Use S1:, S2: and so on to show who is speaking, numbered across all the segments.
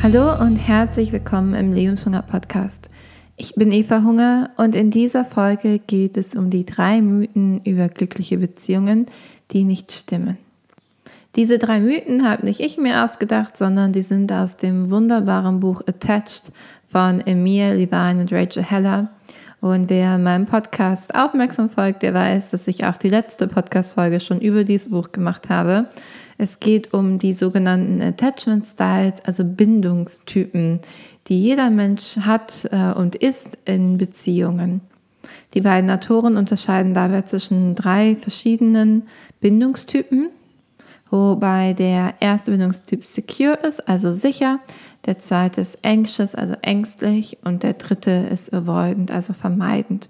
S1: Hallo und herzlich willkommen im Lebenshunger Podcast. Ich bin Eva Hunger und in dieser Folge geht es um die drei Mythen über glückliche Beziehungen, die nicht stimmen. Diese drei Mythen habe nicht ich mir ausgedacht, sondern die sind aus dem wunderbaren Buch Attached von Emil Levine und Rachel Heller. Und wer meinem Podcast aufmerksam folgt, der weiß, dass ich auch die letzte Podcast-Folge schon über dieses Buch gemacht habe. Es geht um die sogenannten Attachment Styles, also Bindungstypen, die jeder Mensch hat äh, und ist in Beziehungen. Die beiden Autoren unterscheiden dabei zwischen drei verschiedenen Bindungstypen, wobei der erste Bindungstyp secure ist, also sicher, der zweite ist anxious, also ängstlich und der dritte ist avoidant, also vermeidend.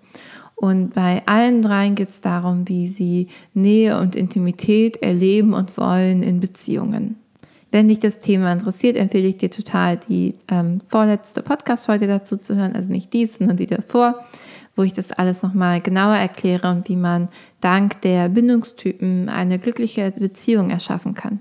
S1: Und bei allen dreien geht es darum, wie sie Nähe und Intimität erleben und wollen in Beziehungen. Wenn dich das Thema interessiert, empfehle ich dir total, die ähm, vorletzte Podcast-Folge dazu zu hören, also nicht die, sondern die davor, wo ich das alles nochmal genauer erkläre und wie man dank der Bindungstypen eine glückliche Beziehung erschaffen kann.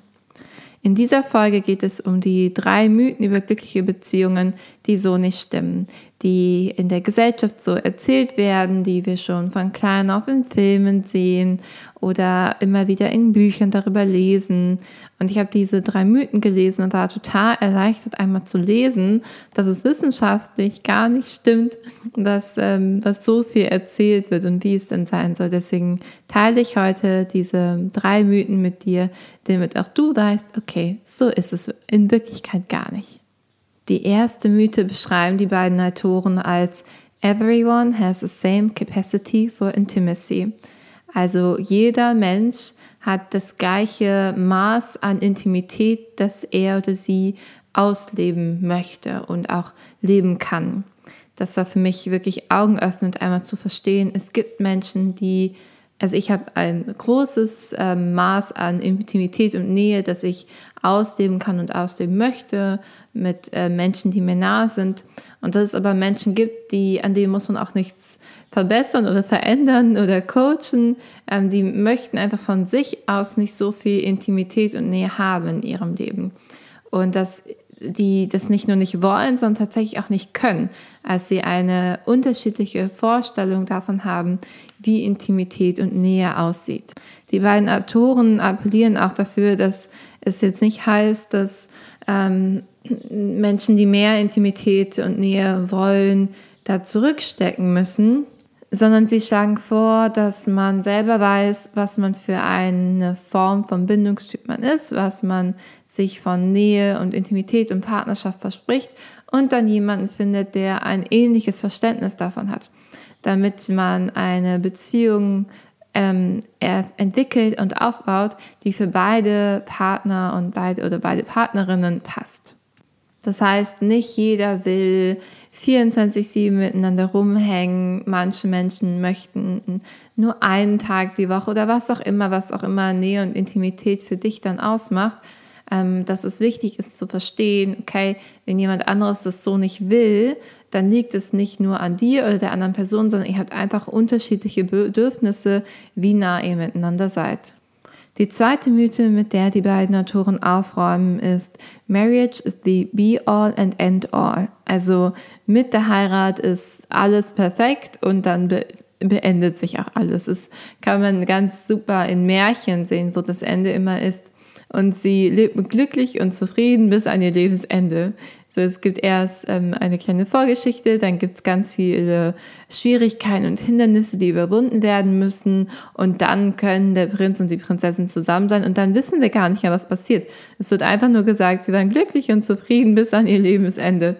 S1: In dieser Folge geht es um die drei Mythen über glückliche Beziehungen, die so nicht stimmen, die in der Gesellschaft so erzählt werden, die wir schon von klein auf in Filmen sehen oder immer wieder in Büchern darüber lesen. Und ich habe diese drei Mythen gelesen und war total erleichtert, einmal zu lesen, dass es wissenschaftlich gar nicht stimmt, was, ähm, was so viel erzählt wird und wie es denn sein soll. Deswegen teile ich heute diese drei Mythen mit dir, damit auch du weißt, okay, so ist es in Wirklichkeit gar nicht. Die erste Mythe beschreiben die beiden Autoren als Everyone has the same capacity for intimacy. Also jeder Mensch hat das gleiche Maß an Intimität, das er oder sie ausleben möchte und auch leben kann. Das war für mich wirklich augenöffnend, einmal zu verstehen, es gibt Menschen, die, also ich habe ein großes äh, Maß an Intimität und Nähe, das ich ausleben kann und ausleben möchte mit äh, Menschen, die mir nahe sind. Und dass es aber Menschen gibt, die, an denen muss man auch nichts verbessern oder verändern oder coachen. Ähm, die möchten einfach von sich aus nicht so viel Intimität und Nähe haben in ihrem Leben. Und dass die das nicht nur nicht wollen, sondern tatsächlich auch nicht können, als sie eine unterschiedliche Vorstellung davon haben, wie Intimität und Nähe aussieht. Die beiden Autoren appellieren auch dafür, dass es jetzt nicht heißt, dass ähm, Menschen, die mehr Intimität und Nähe wollen, da zurückstecken müssen, sondern sie schlagen vor, dass man selber weiß, was man für eine Form von Bindungstyp man ist, was man sich von Nähe und Intimität und Partnerschaft verspricht und dann jemanden findet, der ein ähnliches Verständnis davon hat, damit man eine Beziehung ähm, entwickelt und aufbaut, die für beide Partner und beide oder beide Partnerinnen passt. Das heißt, nicht jeder will 24-7 miteinander rumhängen. Manche Menschen möchten nur einen Tag die Woche oder was auch immer, was auch immer Nähe und Intimität für dich dann ausmacht. Ähm, dass es wichtig ist zu verstehen, okay, wenn jemand anderes das so nicht will, dann liegt es nicht nur an dir oder der anderen Person, sondern ihr habt einfach unterschiedliche Bedürfnisse, wie nah ihr miteinander seid. Die zweite Mythe, mit der die beiden Autoren aufräumen, ist Marriage is the be-all and end-all. Also mit der Heirat ist alles perfekt und dann be beendet sich auch alles. Das kann man ganz super in Märchen sehen, wo das Ende immer ist. Und sie lebt glücklich und zufrieden bis an ihr Lebensende. So, es gibt erst ähm, eine kleine Vorgeschichte, dann gibt es ganz viele Schwierigkeiten und Hindernisse, die überwunden werden müssen. Und dann können der Prinz und die Prinzessin zusammen sein. Und dann wissen wir gar nicht mehr, was passiert. Es wird einfach nur gesagt, sie waren glücklich und zufrieden bis an ihr Lebensende.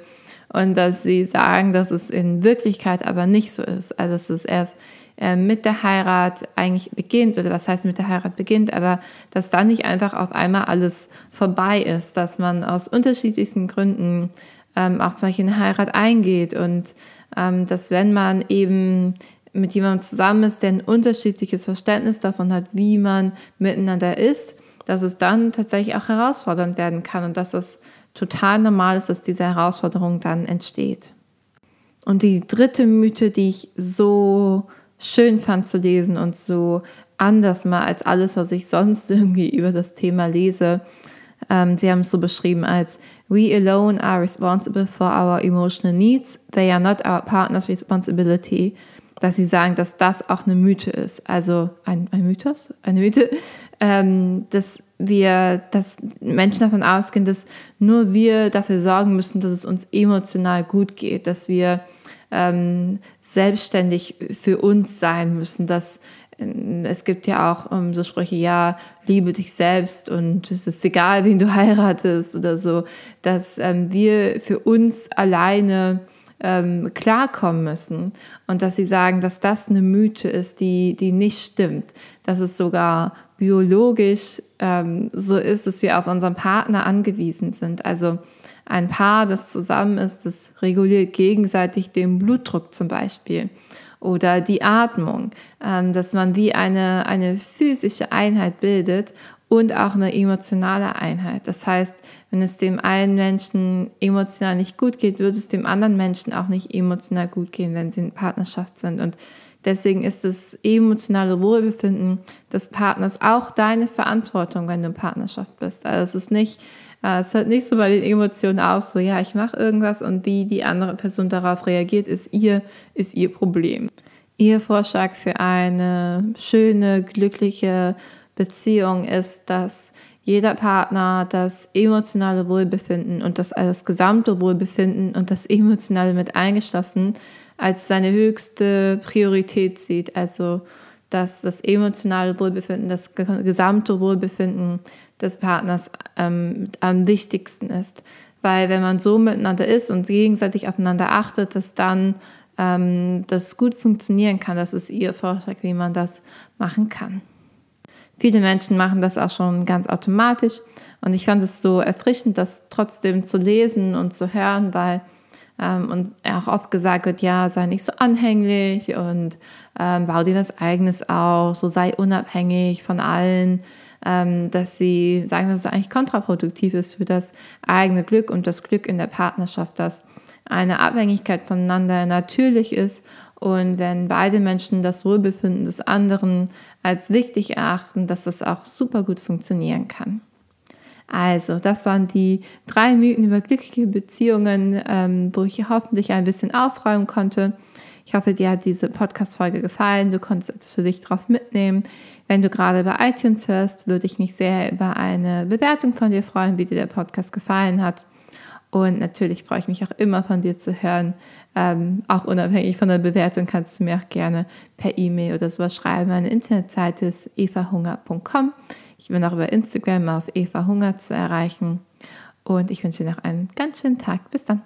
S1: Und dass sie sagen, dass es in Wirklichkeit aber nicht so ist. Also es ist erst äh, mit der Heirat eigentlich beginnt, oder was heißt mit der Heirat beginnt, aber dass dann nicht einfach auf einmal alles vorbei ist, dass man aus unterschiedlichsten Gründen ähm, auch zum Beispiel eine Heirat eingeht und ähm, dass wenn man eben mit jemandem zusammen ist, der ein unterschiedliches Verständnis davon hat, wie man miteinander ist, dass es dann tatsächlich auch herausfordernd werden kann und dass es total normal ist, dass diese Herausforderung dann entsteht. Und die dritte Mythe, die ich so schön fand zu lesen und so anders mal als alles, was ich sonst irgendwie über das Thema lese, Ähm, sie haben es so beschrieben als We alone are responsible for our emotional needs. They are not our partner's responsibility. Dass sie sagen, dass das auch eine Mythe ist. Also ein, ein Mythos, eine Mythe, ähm, dass wir, dass Menschen davon ausgehen, dass nur wir dafür sorgen müssen, dass es uns emotional gut geht, dass wir ähm, selbstständig für uns sein müssen, dass es gibt ja auch ähm, so Sprüche, ja, liebe dich selbst und es ist egal, wen du heiratest oder so, dass ähm, wir für uns alleine ähm, klarkommen müssen und dass sie sagen, dass das eine Mythe ist, die, die nicht stimmt, dass es sogar biologisch ähm, so ist, dass wir auf unseren Partner angewiesen sind. Also ein Paar, das zusammen ist, das reguliert gegenseitig den Blutdruck zum Beispiel oder die Atmung, ähm, dass man wie eine, eine physische Einheit bildet und auch eine emotionale Einheit. Das heißt, wenn es dem einen Menschen emotional nicht gut geht, wird es dem anderen Menschen auch nicht emotional gut gehen, wenn sie in Partnerschaft sind. Und deswegen ist das emotionale Wohlbefinden des Partners auch deine Verantwortung, wenn du in Partnerschaft bist. Also es ist nicht äh, es hört nicht so bei den Emotionen aus, so ja, ich mache irgendwas und wie die andere Person darauf reagiert, ist ihr, ist ihr Problem. Ihr Vorschlag für eine schöne, glückliche Beziehung ist, dass jeder Partner das emotionale Wohlbefinden und das, das gesamte Wohlbefinden und das emotionale mit eingeschlossen als seine höchste Priorität sieht. Also dass das emotionale Wohlbefinden, das gesamte Wohlbefinden des Partners ähm, am wichtigsten ist. Weil wenn man so miteinander ist und gegenseitig aufeinander achtet, dass dann ähm, das gut funktionieren kann. Das ist ihr Vorschlag, wie man das machen kann. Viele Menschen machen das auch schon ganz automatisch. Und ich fand es so erfrischend, das trotzdem zu lesen und zu hören, weil ähm, und auch oft gesagt wird, ja, sei nicht so anhänglich und ähm, bau dir das eigenes auf, so sei unabhängig von allen ähm, dass sie sagen, dass es eigentlich kontraproduktiv ist für das eigene Glück und das Glück in der Partnerschaft, dass eine Abhängigkeit voneinander natürlich ist. Und wenn beide Menschen das Wohlbefinden des anderen als wichtig erachten, dass das auch super gut funktionieren kann. Also, das waren die drei Mythen über glückliche Beziehungen, ähm, wo ich hoffentlich ein bisschen aufräumen konnte. Ich hoffe, dir hat diese Podcast-Folge gefallen. Du konntest etwas für dich daraus mitnehmen. Wenn du gerade bei iTunes hörst, würde ich mich sehr über eine Bewertung von dir freuen, wie dir der Podcast gefallen hat. Und natürlich freue ich mich auch immer von dir zu hören. Ähm, auch unabhängig von der Bewertung kannst du mir auch gerne per E-Mail oder sowas schreiben. Meine Internetseite ist evahunger.com. Ich bin auch über Instagram auf evahunger zu erreichen. Und ich wünsche dir noch einen ganz schönen Tag. Bis dann.